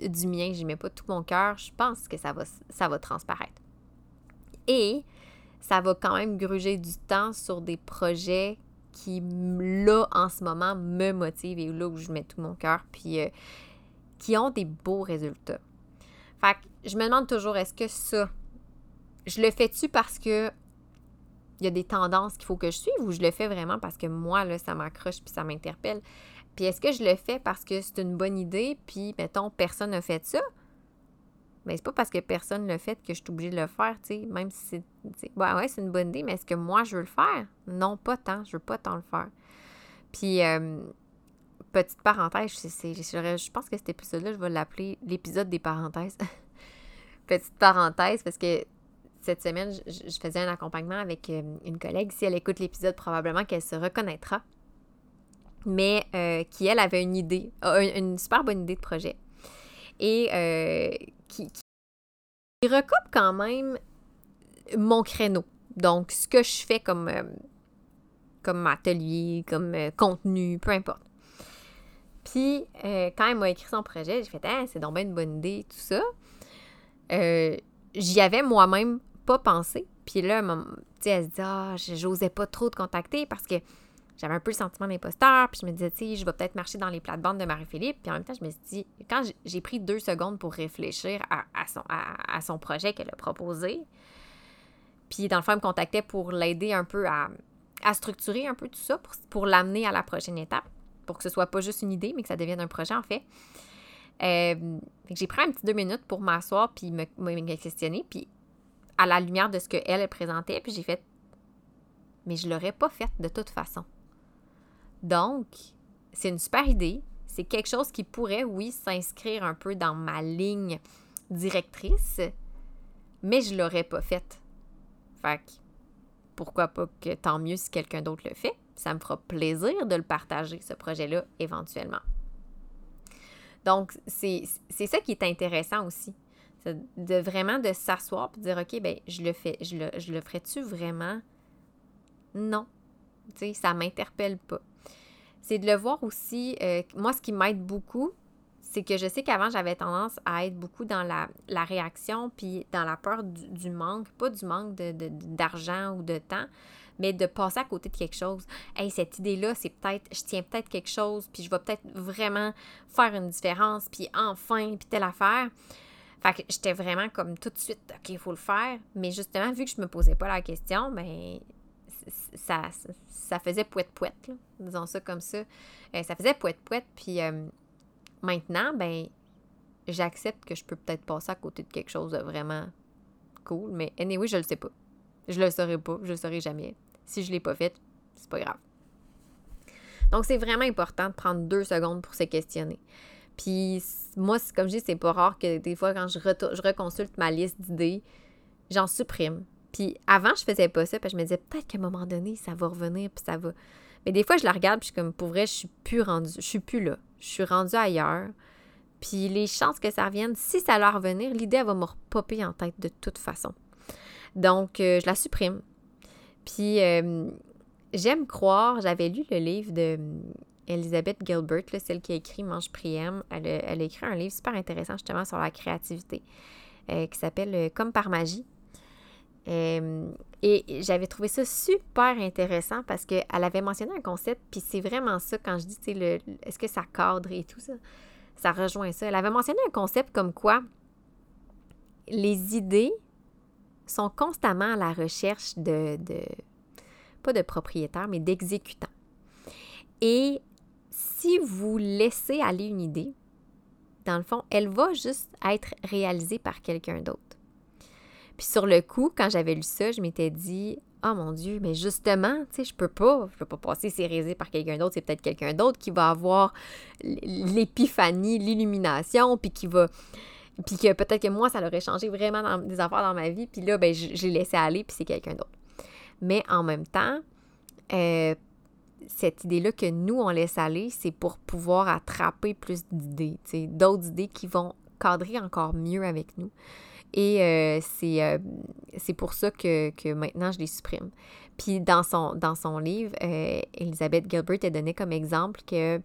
[SPEAKER 1] du mien, j'y mets pas tout mon cœur, je pense que ça va, ça va transparaître. Et ça va quand même gruger du temps sur des projets qui, là, en ce moment, me motivent et là où je mets tout mon cœur, puis euh, qui ont des beaux résultats. Fait que je me demande toujours, est-ce que ça, je le fais-tu parce que il y a des tendances qu'il faut que je suive ou je le fais vraiment parce que moi, là, ça m'accroche puis ça m'interpelle? Puis est-ce que je le fais parce que c'est une bonne idée, puis, mettons, personne n'a fait ça? Mais c'est pas parce que personne ne le fait que je suis obligée de le faire, tu sais, même si c'est. ouais, c'est une bonne idée, mais est-ce que moi je veux le faire? Non, pas tant. Je veux pas tant le faire. Puis, euh, petite parenthèse, je pense que cet épisode-là, je vais l'appeler l'épisode des parenthèses. *laughs* petite parenthèse, parce que cette semaine, je, faisais un accompagnement avec euh, une collègue. Si elle écoute l'épisode, probablement qu'elle se reconnaîtra. Mais euh, qui, elle, avait une idée, une super bonne idée de projet et euh, qui, recoupe quand même mon créneau. Donc, ce que je fais comme, euh, comme atelier, comme euh, contenu, peu importe. Puis, quand elle m'a écrit son projet, j'ai fait ah, c'est donc bien une bonne idée, tout ça. J'y avais moi-même pas pensé. Puis là, elle se dit Ah, j'osais pas trop te contacter parce que j'avais un peu le sentiment d'imposteur, puis je me disais, tu je vais peut-être marcher dans les plates-bandes de Marie-Philippe. Puis en même temps, je me suis dit, quand j'ai pris deux secondes pour réfléchir à, son, à, son projet qu'elle a proposé, puis dans le fond, elle me contactait pour l'aider un peu à, structurer un peu tout ça, pour, l'amener à la prochaine étape, pour que ce soit pas juste une idée, mais que ça devienne un projet en fait. Euh, j'ai pris un petit deux minutes pour m'asseoir puis me, me, questionner, puis à la lumière de ce qu'elle présentait, puis j'ai fait, mais je l'aurais pas fait de toute façon. Donc, c'est une super idée. C'est quelque chose qui pourrait, oui, s'inscrire un peu dans ma ligne directrice, mais je ne l'aurais pas faite. Fait que, pourquoi pas que tant mieux si quelqu'un d'autre le fait. Ça me fera plaisir de le partager, ce projet-là, éventuellement. Donc, c'est ça qui est intéressant aussi. De vraiment de s'asseoir et dire, OK, ben je le fais, je le, je ferais-tu vraiment? Non. Tu sais, ça m'interpelle pas c'est de le voir aussi. Euh, moi, ce qui m'aide beaucoup, c'est que je sais qu'avant, j'avais tendance à être beaucoup dans la, réaction, puis dans la peur du, manque, pas du manque d'argent ou de temps, mais de passer à côté de quelque chose. Hey, cette idée-là, c'est peut-être, je tiens peut-être quelque chose, puis je vais peut-être vraiment faire une différence, puis enfin, puis telle affaire. Fait que j'étais vraiment comme tout de suite, OK, il faut le faire. Mais justement, vu que je me posais pas la question, ben ça, ça faisait pouette-pouette, disons ça comme ça. Euh, ça faisait pouette-pouette, puis euh, maintenant, ben, j'accepte que je peux peut-être passer à côté de quelque chose de vraiment cool, mais anyway, je le sais pas. Je le saurai pas, je le saurai jamais. Si je l'ai pas fait, c'est pas grave. Donc, c'est vraiment important de prendre deux secondes pour se questionner. Puis, moi, comme je dis, c'est pas rare que des fois, quand je, je reconsulte ma liste d'idées, j'en supprime. Puis, avant, je faisais pas ça, parce que je me disais, peut-être qu'à un moment donné, ça va revenir, puis ça va. Mais des fois, je la regarde, puis je suis comme, pour vrai, je suis plus rendue, je suis plus là. Je suis rendue ailleurs. Puis les chances que ça revienne, si ça va revenir, l'idée, va me repopper en tête de toute façon. Donc, euh, je la supprime. Puis, euh, j'aime croire, j'avais lu le livre de euh, Elizabeth Gilbert, celle qui a écrit Mange Priem. Elle, elle, a écrit un livre super intéressant justement sur la créativité qui s'appelle Comme par magie. Et j'avais trouvé ça super intéressant parce qu'elle avait mentionné un concept, puis c'est vraiment ça quand je dis, est-ce que ça cadre et tout ça ça rejoint ça. Elle avait mentionné un concept comme quoi les idées sont constamment à la recherche de, pas de propriétaires, mais d'exécutants. Et si vous laissez aller une idée, dans le fond, elle va juste être réalisée par quelqu'un d'autre. Puis sur le coup, quand j'avais lu ça, je m'étais dit, oh mon Dieu, mais justement, tu sais, je peux pas, je peux pas passer ces par quelqu'un d'autre. C'est peut-être quelqu'un d'autre qui va avoir l'épiphanie, l'illumination, puis qui va. Puis que peut-être que moi, ça aurait changé vraiment des affaires dans ma vie. Puis là, ben, j'ai laissé aller, puis c'est quelqu'un d'autre. Mais en même temps, euh, cette idée-là que nous, on laisse aller, c'est pour pouvoir attraper plus d'idées, d'autres idées qui vont cadrer encore mieux avec nous. Et euh, euh, c'est pour ça que, que, maintenant, je les supprime. Puis dans son, dans son livre, euh, Elisabeth Gilbert a donné comme exemple que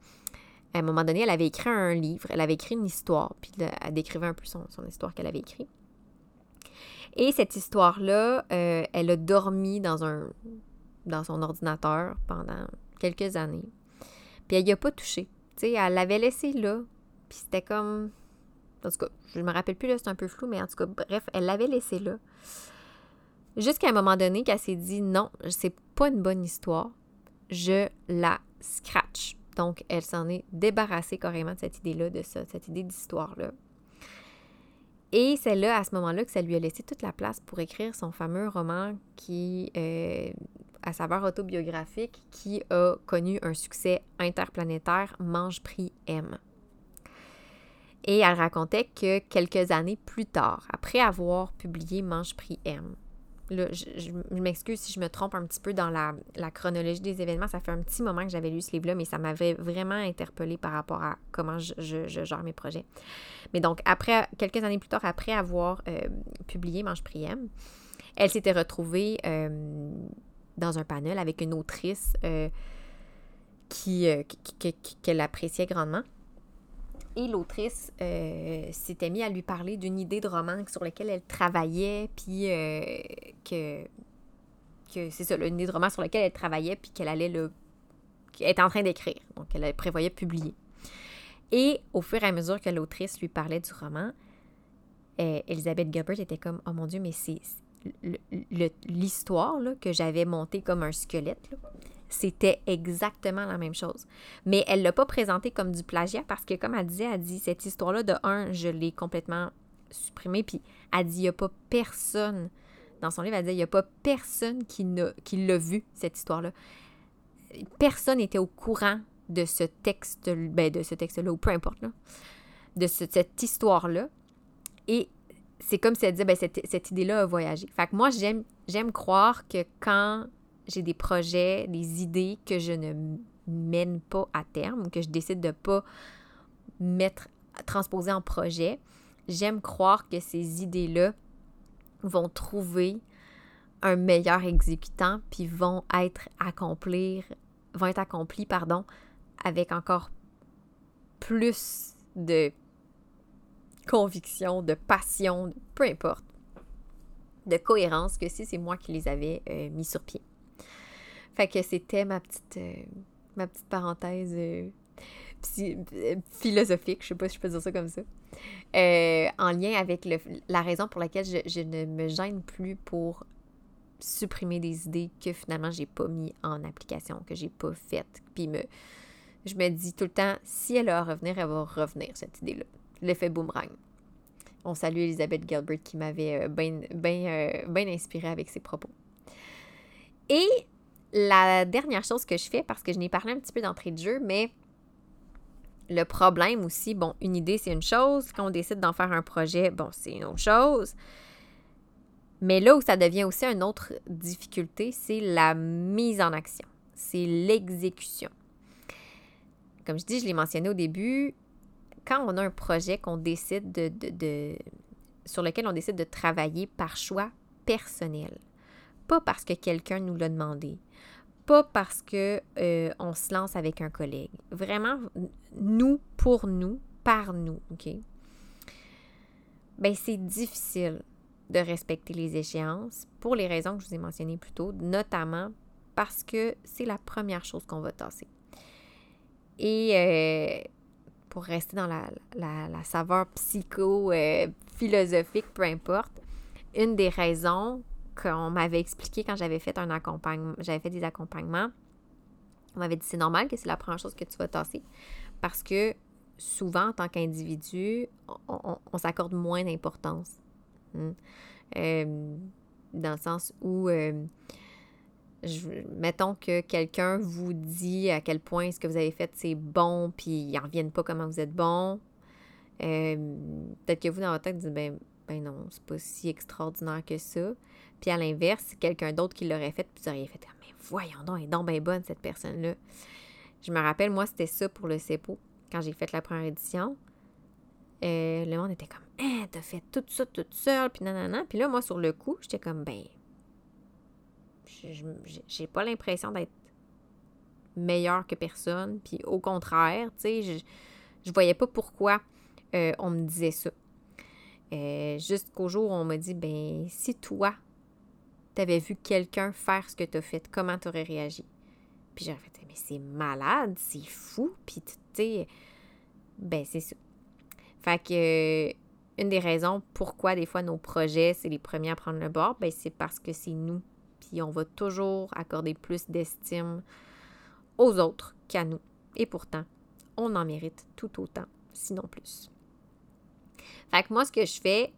[SPEAKER 1] à un moment donné, elle avait écrit un livre, elle avait écrit une histoire, puis elle décrivait un peu son, son histoire qu'elle avait écrite. Et cette histoire-là, elle a dormi dans, un, dans son ordinateur pendant quelques années. Puis elle n'y a pas touché. Sais, elle l'avait laissé là. Puis c'était comme en tout cas, je ne me rappelle plus, là, c'est un peu flou, mais en tout cas, bref, elle l'avait laissé là. Jusqu'à un moment donné qu'elle s'est dit non, c'est pas une bonne histoire, je la scratch. Donc, elle s'en est débarrassée carrément de cette idée-là, de ça, cette idée d'histoire-là. Et c'est là, à ce moment-là, que ça lui a laissé toute la place pour écrire son fameux roman qui, euh, à saveur autobiographique, qui a connu un succès interplanétaire, Mange Prix M. Et elle racontait que quelques années plus tard, après avoir publié Mange Prix M, là, je, m'excuse si je me trompe un petit peu dans la, chronologie des événements, ça fait un petit moment que j'avais lu ce livre-là, mais ça m'avait vraiment interpellée par rapport à comment je, gère mes projets. Mais donc, après, quelques années plus tard, après avoir euh, publié Mange Prix M, elle s'était retrouvée euh, dans un panel avec une autrice euh, qu'elle appréciait grandement. Et l'autrice euh, s'était mise à lui parler d'une idée de roman sur laquelle elle travaillait, puis euh, que, c'est ça, une idée de roman sur laquelle elle travaillait, puis qu'elle allait le. qu'elle en train d'écrire. Donc, elle prévoyait publier. Et au fur et à mesure que l'autrice lui parlait du roman, euh, Elisabeth Gilbert était comme Oh mon Dieu, mais c'est l'histoire que j'avais montée comme un squelette. C'était exactement la même chose. Mais elle ne l'a pas présenté comme du plagiat parce que, comme elle disait, elle dit cette histoire-là, de un, je l'ai complètement supprimée. Puis elle dit il n'y a pas personne, dans son livre, elle dit il n'y a pas personne qui, l'a vu, cette histoire-là. Personne n'était au courant de ce texte, ben de ce texte-là, ou peu importe, de cette histoire-là. Et c'est comme si elle disait, ben, cette, cette idée-là a voyagé. Fait que moi, j'aime croire que quand j'ai des projets, des idées que je ne mène pas à terme, que je décide de pas mettre, transposer en projet, j'aime croire que ces idées-là vont trouver un meilleur exécutant, puis vont être accomplir, vont être pardon, avec encore plus de conviction, de passion, peu importe, de cohérence que si c'est moi qui les avais euh, mis sur pied. Fait que c'était ma petite, euh, ma petite parenthèse euh, euh, philosophique, je sais pas si je peux dire ça comme ça, en lien avec la raison pour laquelle je, ne me gêne plus pour supprimer des idées que finalement j'ai pas mis en application, que j'ai pas faites. Puis me, je me dis tout le temps, si elle va revenir, elle va revenir, cette idée-là. L'effet boomerang. On salue Elisabeth Gilbert qui m'avait bien inspirée avec ses propos. Et la dernière chose que je fais, parce que je n'ai parlé un petit peu d'entrée de jeu, mais le problème aussi, bon, une idée, c'est une chose. Quand on décide d'en faire un projet, bon, c'est une autre chose. Mais là où ça devient aussi une autre difficulté, c'est la mise en action. C'est l'exécution. Comme je dis, je l'ai mentionné au début, quand on a un projet qu'on décide de, sur lequel on décide de travailler par choix personnel, pas parce que quelqu'un nous l'a demandé, pas parce que euh, on se lance avec un collègue. Vraiment, nous pour nous, par nous, OK? Ben, c'est difficile de respecter les échéances pour les raisons que je vous ai mentionnées plus tôt, notamment parce que c'est la première chose qu'on va tasser. Et euh, pour rester dans la, la, saveur psycho-philosophique, euh, peu importe, une des raisons qu'on m'avait expliqué quand j'avais fait un accompagnement, j'avais fait des accompagnements, on m'avait dit c'est normal que c'est la première chose que tu vas tasser parce que souvent, en tant qu'individu, on, s'accorde moins d'importance. Hmm. Euh, dans le sens où, euh, mettons que quelqu'un vous dit à quel point ce que vous avez fait c'est bon, puis ils n'en reviennent pas comment vous êtes bon. Euh, peut-être que vous, dans votre tête, dites ben, ben non, c'est pas si extraordinaire que ça. À l'inverse, quelqu'un d'autre qui l'aurait fait, puis vous auriez fait ah, Mais voyons donc, elle est donc bien bonne, cette personne-là. Je me rappelle, moi, c'était ça pour le CEPO, quand j'ai fait la première édition. Euh, le monde était comme Hein, t'as fait tout ça toute seule, puis nanana. Puis là, moi, sur le coup, j'étais comme Ben, j'ai pas l'impression d'être meilleure que personne. Puis au contraire, tu sais, je, je voyais pas pourquoi euh, on me disait ça. Euh, jusqu'au jour où on m'a dit, ben, si toi, tu avais vu quelqu'un faire ce que tu as fait, comment tu aurais réagi? Puis j'aurais fait, mais c'est malade, c'est fou. Puis tu sais, ben, c'est ça. Fait que, une des raisons pourquoi des fois nos projets, c'est les premiers à prendre le bord, ben, c'est parce que c'est nous. Puis on va toujours accorder plus d'estime aux autres qu'à nous. Et pourtant, on en mérite tout autant, sinon plus. Fait que moi, ce que je fais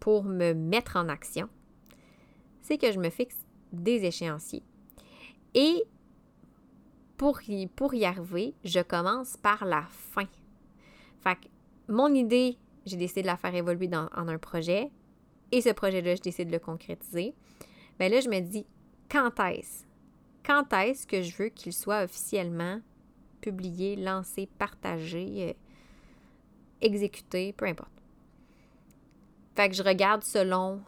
[SPEAKER 1] pour me mettre en action, c'est que je me fixe des échéanciers. Et pour y, pour y arriver, je commence par la fin. Fait que mon idée, j'ai décidé de la faire évoluer en un projet. Et ce projet-là, je décide de le concrétiser. Bien là, je me dis, quand est-ce? Quand est-ce que je veux qu'il soit officiellement publié, lancé, partagé, euh, exécuté, peu importe. Fait que je regarde selon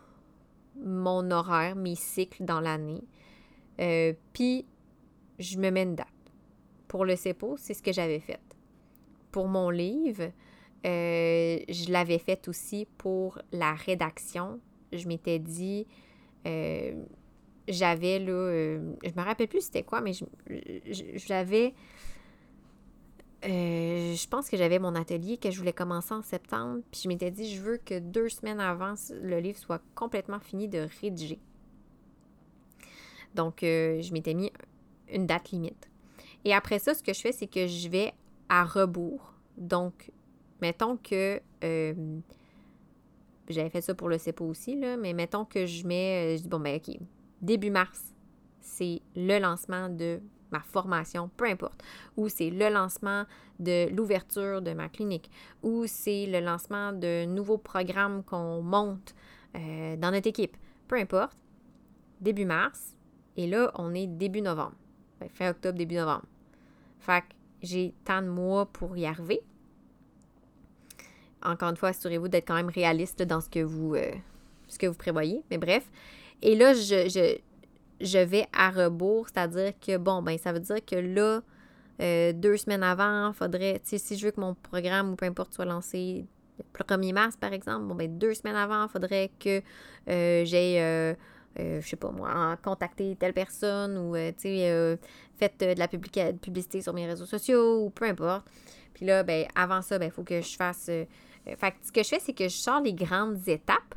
[SPEAKER 1] mon horaire, mes cycles dans l'année. Euh, puis, je me mets une date. Pour le CEPO, c'est ce que j'avais fait. Pour mon livre, euh, je l'avais fait aussi pour la rédaction. Je m'étais dit, euh, j'avais là, je me rappelle plus c'était quoi, mais j'avais euh, je pense que j'avais mon atelier que je voulais commencer en septembre, puis je m'étais dit, je veux que deux semaines avant, le livre soit complètement fini de rédiger. Donc, euh, je m'étais mis une date limite. Et après ça, ce que je fais, c'est que je vais à rebours. Donc, mettons que euh, j'avais fait ça pour le CEPO aussi, là, mais mettons que je mets, je dis, bon, ben, OK, début mars, c'est le lancement de ma formation, peu importe, ou c'est le lancement de l'ouverture de ma clinique, ou c'est le lancement de nouveaux programmes qu'on monte euh, dans notre équipe, peu importe, début mars, et là, on est début novembre, ben, fin octobre, début novembre. Fait que j'ai tant de mois pour y arriver. Encore une fois, assurez-vous d'être quand même réaliste dans ce que vous, euh, ce que vous prévoyez, mais bref. Et là, je je vais à rebours, c'est-à-dire que, bon, ben ça veut dire que là, euh, deux semaines avant, faudrait, tu si je veux que mon programme ou peu importe soit lancé le 1er mars, par exemple, bon, ben deux semaines avant, faudrait que euh, j'ai, euh, je sais pas moi, contacté telle personne ou, tu sais, fait de la publicité sur mes réseaux sociaux ou peu importe. Puis là, ben avant ça, ben il faut que je fasse... fait ce que je fais, c'est que je sors les grandes étapes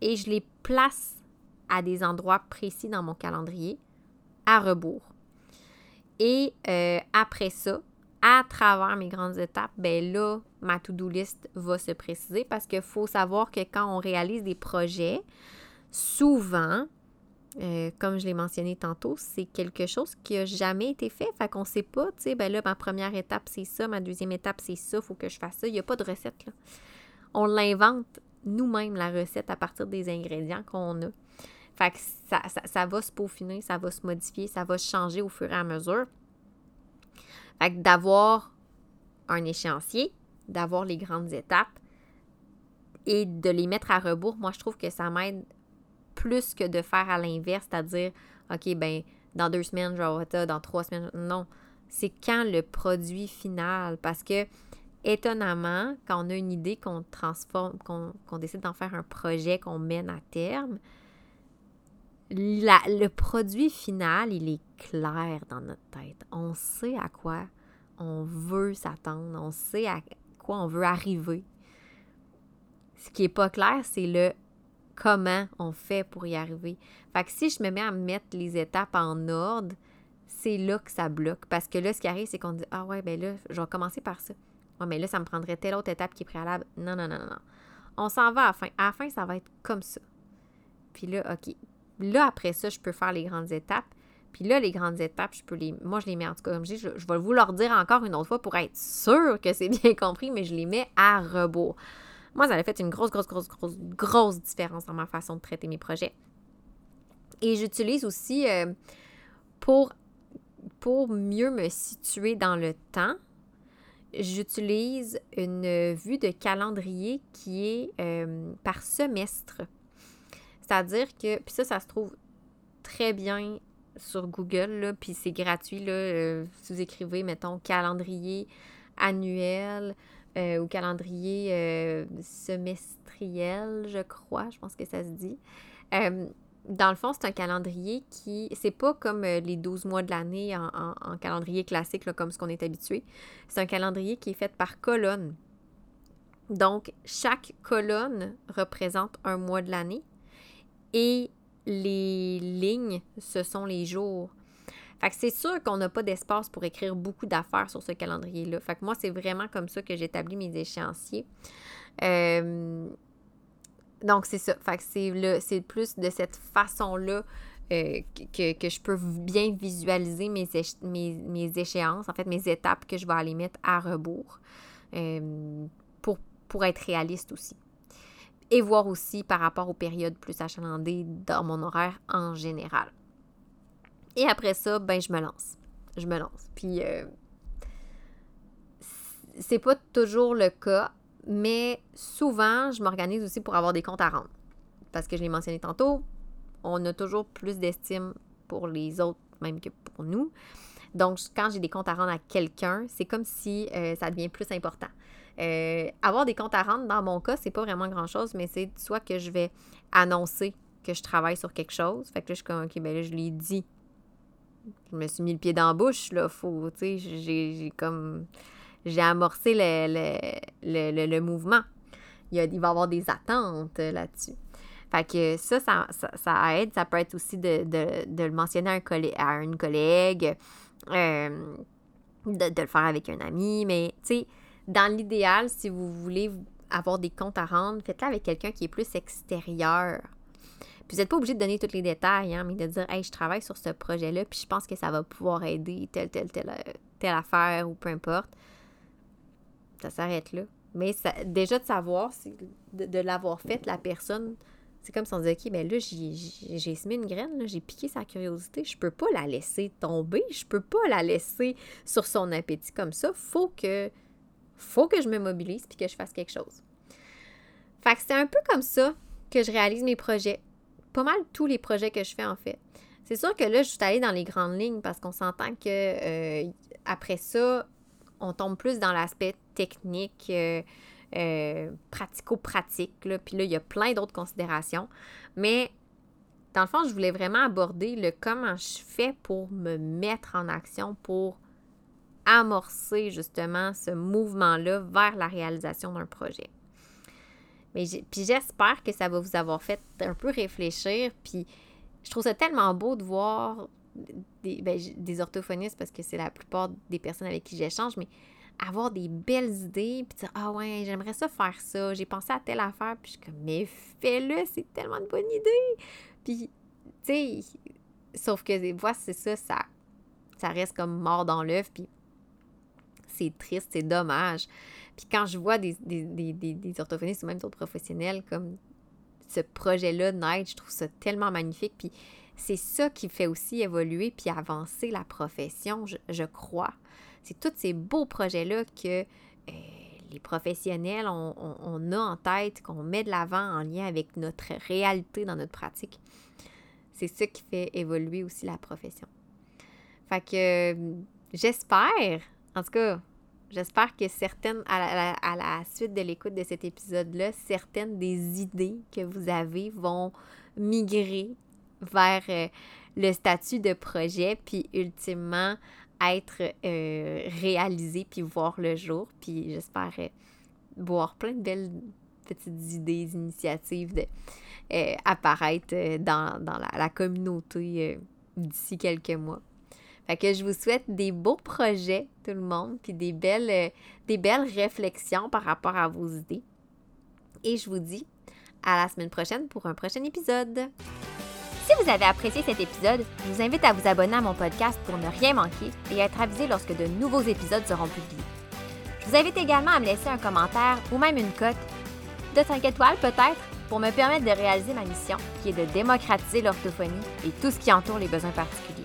[SPEAKER 1] et je les place à des endroits précis dans mon calendrier à rebours. Et euh, après ça, à travers mes grandes étapes, ben là, ma to-do list va se préciser parce qu'il faut savoir que quand on réalise des projets, souvent, euh, comme je l'ai mentionné tantôt, c'est quelque chose qui n'a jamais été fait. Fait qu'on ne sait pas, tu sais, ben là, ma première étape, c'est ça, ma deuxième étape, c'est ça, il faut que je fasse ça. Il n'y a pas de recette, là. On l'invente nous-mêmes, la recette, à partir des ingrédients qu'on a. Fait que ça, ça, va se peaufiner, ça va se modifier, ça va changer au fur et à mesure. Fait d'avoir un échéancier, d'avoir les grandes étapes et de les mettre à rebours, moi, je trouve que ça m'aide plus que de faire à l'inverse, c'est-à-dire, OK, ben dans deux semaines, je vais ça, dans trois semaines. Non, c'est quand le produit final? Parce que, étonnamment, quand on a une idée qu'on transforme, qu'on décide d'en faire un projet qu'on mène à terme, le produit final, il est clair dans notre tête. On sait à quoi on veut s'attendre, on sait à quoi on veut arriver. Ce qui n'est pas clair, c'est le comment on fait pour y arriver. Fait que si je me mets à mettre les étapes en ordre, c'est là que ça bloque. Parce que là, ce qui arrive, c'est qu'on dit Ah ouais, ben là, je vais commencer par ça. Ouais, mais là, ça me prendrait telle autre étape qui est préalable. Non, non, non, non, non. On s'en va à la fin. À la fin, ça va être comme ça. Puis là, OK. Là, après ça, je peux faire les grandes étapes. Puis là, les grandes étapes, je peux les. Moi, je les mets en tout cas, comme je dis, je, je vais vous leur dire encore une autre fois pour être sûr que c'est *laughs* bien compris, mais je les mets à rebours. Moi, ça a fait une grosse, grosse, grosse, grosse, grosse différence dans ma façon de traiter mes projets. Et j'utilise aussi euh, pour, pour mieux me situer dans le temps, j'utilise une vue de calendrier qui est euh, par semestre. C'est-à-dire que, puis ça, ça se trouve très bien sur Google, puis c'est gratuit. Là, euh, si vous écrivez, mettons, calendrier annuel euh, au calendrier euh, semestriel, je crois, je pense que ça se dit. Euh, dans le fond, c'est un calendrier qui, c'est pas comme les 12 mois de l'année en, calendrier classique, comme ce qu'on est habitué. C'est un calendrier qui est fait par colonne. Donc, chaque colonne représente un mois de l'année et les lignes, ce sont les jours. Fait c'est sûr qu'on n'a pas d'espace pour écrire beaucoup d'affaires sur ce calendrier-là. Fait moi, c'est vraiment comme ça que j'établis mes échéanciers. Euh, donc, c'est ça. Fait que c'est, plus de cette façon-là euh, que, je peux bien visualiser mes, mes, échéances, en fait, mes étapes que je vais aller mettre à rebours euh, pour être réaliste aussi. Et voir aussi par rapport aux périodes plus achalandées dans mon horaire en général. Et après ça, ben, je me lance. Je me lance. Puis, euh, c'est pas toujours le cas, mais souvent, je m'organise aussi pour avoir des comptes à rendre. Parce que je l'ai mentionné tantôt, on a toujours plus d'estime pour les autres même que pour nous. Donc, quand j'ai des comptes à rendre à quelqu'un, c'est comme si euh, ça devient plus important. Euh, avoir des comptes à rendre, dans mon cas, c'est pas vraiment grand-chose, mais c'est soit que je vais annoncer que je travaille sur quelque chose. Fait que là, je suis comme, OK, ben là, je l'ai dit je me suis mis le pied dans la bouche, là. Faut, tu sais, j'ai comme. J'ai amorcé le, le, mouvement. Il, il, va y avoir des attentes là-dessus. Fait que ça ça, aide. Ça peut être aussi de, le mentionner à, un à une collègue, euh, de, le faire avec un ami. Mais, tu sais, dans l'idéal, si vous voulez avoir des comptes à rendre, faites-le avec quelqu'un qui est plus extérieur puis vous n'êtes pas obligé de donner tous les détails, hein, mais de dire Hey, je travaille sur ce projet-là, puis je pense que ça va pouvoir aider telle, telle, telle, telle affaire ou peu importe. Ça s'arrête là. Mais déjà de savoir, de, l'avoir fait, la personne, c'est comme si on disait OK, mais là, j'ai semé une graine, j'ai piqué sa curiosité, je peux pas la laisser tomber, je peux pas la laisser sur son appétit comme ça. Faut que, faut que je me mobilise puis que je fasse quelque chose. Fait que c'est un peu comme ça que je réalise mes projets pas mal tous les projets que je fais en fait. C'est sûr que là, je suis allée dans les grandes lignes parce qu'on s'entend que euh, après ça, on tombe plus dans l'aspect technique, euh, euh, pratico-pratique. Puis là, il y a plein d'autres considérations. Mais dans le fond, je voulais vraiment aborder le comment je fais pour me mettre en action, pour amorcer justement ce mouvement-là vers la réalisation d'un projet. Mais puis j'espère que ça va vous avoir fait un peu réfléchir. Puis je trouve ça tellement beau de voir des, ben, des orthophonistes parce que c'est la plupart des personnes avec qui j'échange, mais avoir des belles idées, puis dire Ah ouais, j'aimerais ça faire ça, j'ai pensé à telle affaire, puis je suis comme Mais fais-le, c'est tellement de bonne idée. Puis tu sais, sauf que des fois, c'est ça, ça, ça reste comme mort dans l'œuf, puis c'est triste, c'est dommage. Puis quand je vois des, des, des, des, orthophonistes ou même d'autres professionnels comme ce projet-là naître, je trouve ça tellement magnifique. Puis c'est ça qui fait aussi évoluer puis avancer la profession, je, crois. C'est tous ces beaux projets-là que euh, les professionnels, on, on, a en tête, qu'on met de l'avant en lien avec notre réalité dans notre pratique. C'est ça qui fait évoluer aussi la profession. Fait que euh, j'espère, en tout cas, j'espère que certaines, à la, suite de l'écoute de cet épisode-là, certaines des idées que vous avez vont migrer vers euh, le statut de projet, puis ultimement être euh, réalisé, puis voir le jour. Puis j'espère voir plein de belles petites idées, initiatives de, apparaître dans, la, la, communauté d'ici quelques mois. Que je vous souhaite des beaux projets, tout le monde, puis des belles, euh, belles réflexions par rapport à vos idées. Et je vous dis à la semaine prochaine pour un prochain épisode.
[SPEAKER 2] Si vous avez apprécié cet épisode, je vous invite à vous abonner à mon podcast pour ne rien manquer et être avisé lorsque de nouveaux épisodes seront publiés. Je vous invite également à me laisser un commentaire ou même une cote de 5 étoiles peut-être pour me permettre de réaliser ma mission qui est de démocratiser l'orthophonie et tout ce qui entoure les besoins particuliers.